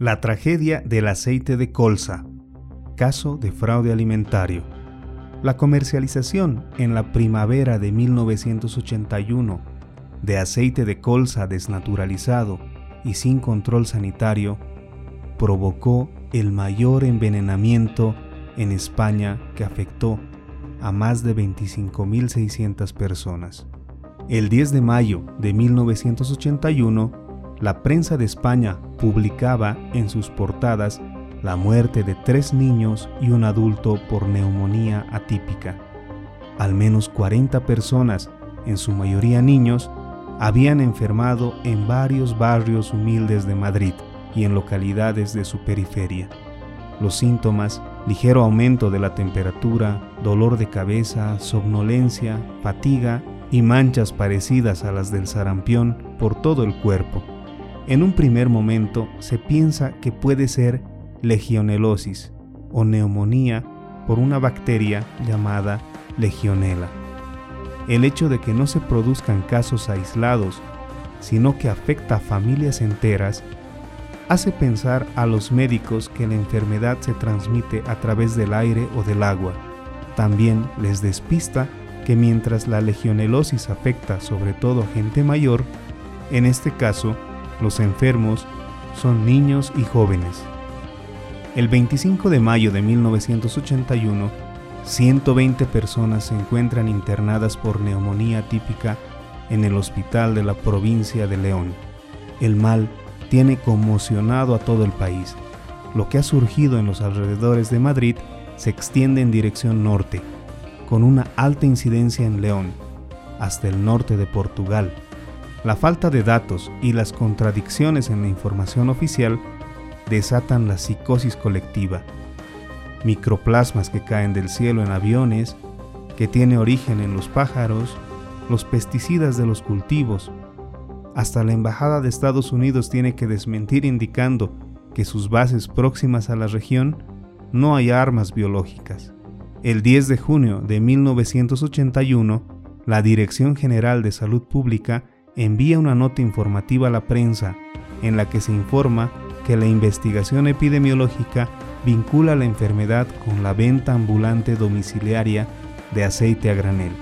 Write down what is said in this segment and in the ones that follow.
La tragedia del aceite de colza. Caso de fraude alimentario. La comercialización en la primavera de 1981 de aceite de colza desnaturalizado y sin control sanitario provocó el mayor envenenamiento en España que afectó a más de 25.600 personas. El 10 de mayo de 1981, la prensa de España publicaba en sus portadas la muerte de tres niños y un adulto por neumonía atípica. Al menos 40 personas, en su mayoría niños, habían enfermado en varios barrios humildes de Madrid y en localidades de su periferia. Los síntomas, ligero aumento de la temperatura, dolor de cabeza, somnolencia, fatiga y manchas parecidas a las del sarampión por todo el cuerpo en un primer momento se piensa que puede ser legionelosis o neumonía por una bacteria llamada legionela. El hecho de que no se produzcan casos aislados, sino que afecta a familias enteras, hace pensar a los médicos que la enfermedad se transmite a través del aire o del agua. También les despista que mientras la legionelosis afecta sobre todo a gente mayor, en este caso los enfermos son niños y jóvenes. El 25 de mayo de 1981, 120 personas se encuentran internadas por neumonía típica en el hospital de la provincia de León. El mal tiene conmocionado a todo el país. Lo que ha surgido en los alrededores de Madrid se extiende en dirección norte, con una alta incidencia en León, hasta el norte de Portugal, la falta de datos y las contradicciones en la información oficial desatan la psicosis colectiva. Microplasmas que caen del cielo en aviones, que tiene origen en los pájaros, los pesticidas de los cultivos. Hasta la Embajada de Estados Unidos tiene que desmentir indicando que sus bases próximas a la región no hay armas biológicas. El 10 de junio de 1981, la Dirección General de Salud Pública envía una nota informativa a la prensa en la que se informa que la investigación epidemiológica vincula la enfermedad con la venta ambulante domiciliaria de aceite a granel,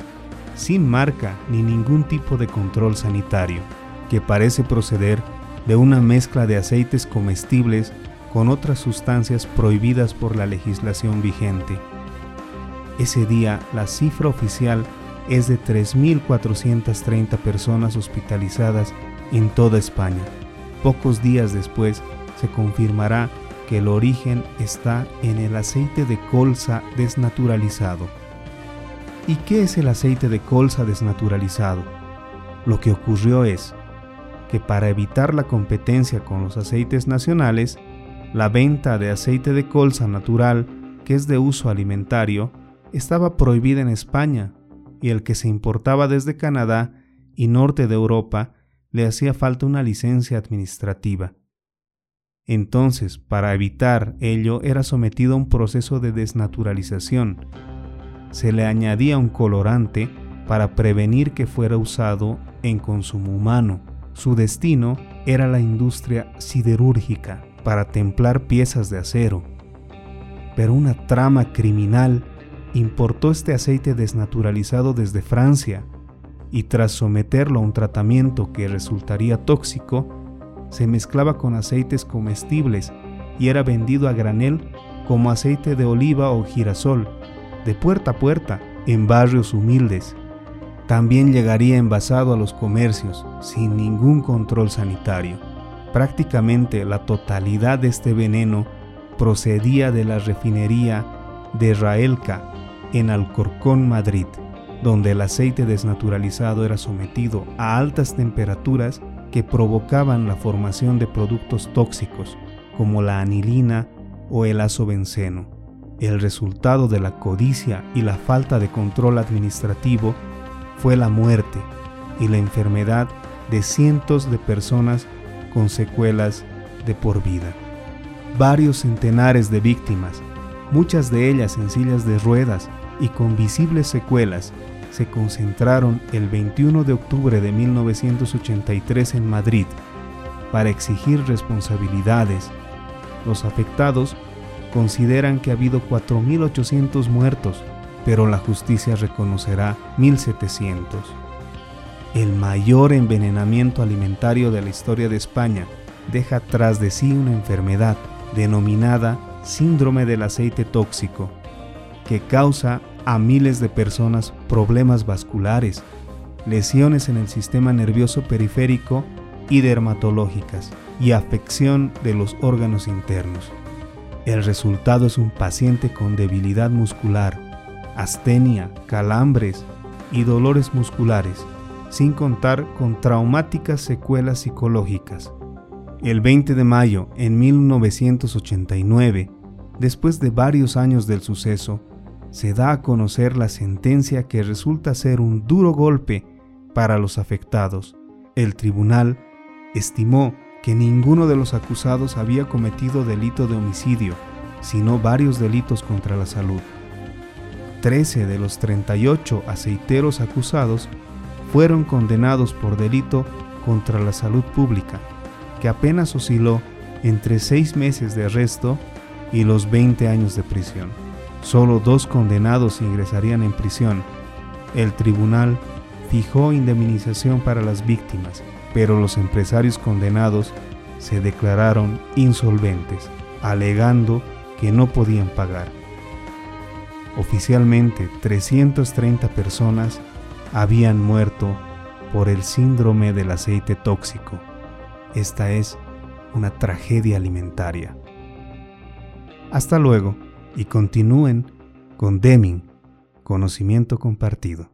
sin marca ni ningún tipo de control sanitario, que parece proceder de una mezcla de aceites comestibles con otras sustancias prohibidas por la legislación vigente. Ese día la cifra oficial es de 3.430 personas hospitalizadas en toda España. Pocos días después se confirmará que el origen está en el aceite de colza desnaturalizado. ¿Y qué es el aceite de colza desnaturalizado? Lo que ocurrió es que para evitar la competencia con los aceites nacionales, la venta de aceite de colza natural, que es de uso alimentario, estaba prohibida en España y el que se importaba desde Canadá y norte de Europa le hacía falta una licencia administrativa. Entonces, para evitar ello, era sometido a un proceso de desnaturalización. Se le añadía un colorante para prevenir que fuera usado en consumo humano. Su destino era la industria siderúrgica para templar piezas de acero. Pero una trama criminal importó este aceite desnaturalizado desde Francia y tras someterlo a un tratamiento que resultaría tóxico, se mezclaba con aceites comestibles y era vendido a granel como aceite de oliva o girasol, de puerta a puerta, en barrios humildes. También llegaría envasado a los comercios, sin ningún control sanitario. Prácticamente la totalidad de este veneno procedía de la refinería de Raelca, en Alcorcón, Madrid, donde el aceite desnaturalizado era sometido a altas temperaturas que provocaban la formación de productos tóxicos como la anilina o el azobenceno. El resultado de la codicia y la falta de control administrativo fue la muerte y la enfermedad de cientos de personas con secuelas de por vida. Varios centenares de víctimas, muchas de ellas en sillas de ruedas y con visibles secuelas, se concentraron el 21 de octubre de 1983 en Madrid para exigir responsabilidades Los afectados consideran que ha habido 4.800 muertos, pero la justicia reconocerá 1.700. El mayor envenenamiento alimentario de la historia de España deja tras de sí una enfermedad denominada síndrome del aceite tóxico, que causa a miles de personas problemas vasculares, lesiones en el sistema nervioso periférico y dermatológicas y afección de los órganos internos. El resultado es un paciente con debilidad muscular, astenia, calambres y dolores musculares, sin contar con traumáticas secuelas psicológicas. El 20 de mayo en 1989, después de varios años del suceso, se da a conocer la sentencia que resulta ser un duro golpe para los afectados. El tribunal estimó que ninguno de los acusados había cometido delito de homicidio, sino varios delitos contra la salud. Trece de los 38 aceiteros acusados fueron condenados por delito contra la salud pública, que apenas osciló entre seis meses de arresto y los 20 años de prisión. Solo dos condenados ingresarían en prisión. El tribunal fijó indemnización para las víctimas, pero los empresarios condenados se declararon insolventes, alegando que no podían pagar. Oficialmente, 330 personas habían muerto por el síndrome del aceite tóxico. Esta es una tragedia alimentaria. Hasta luego y continúen con Deming, conocimiento compartido.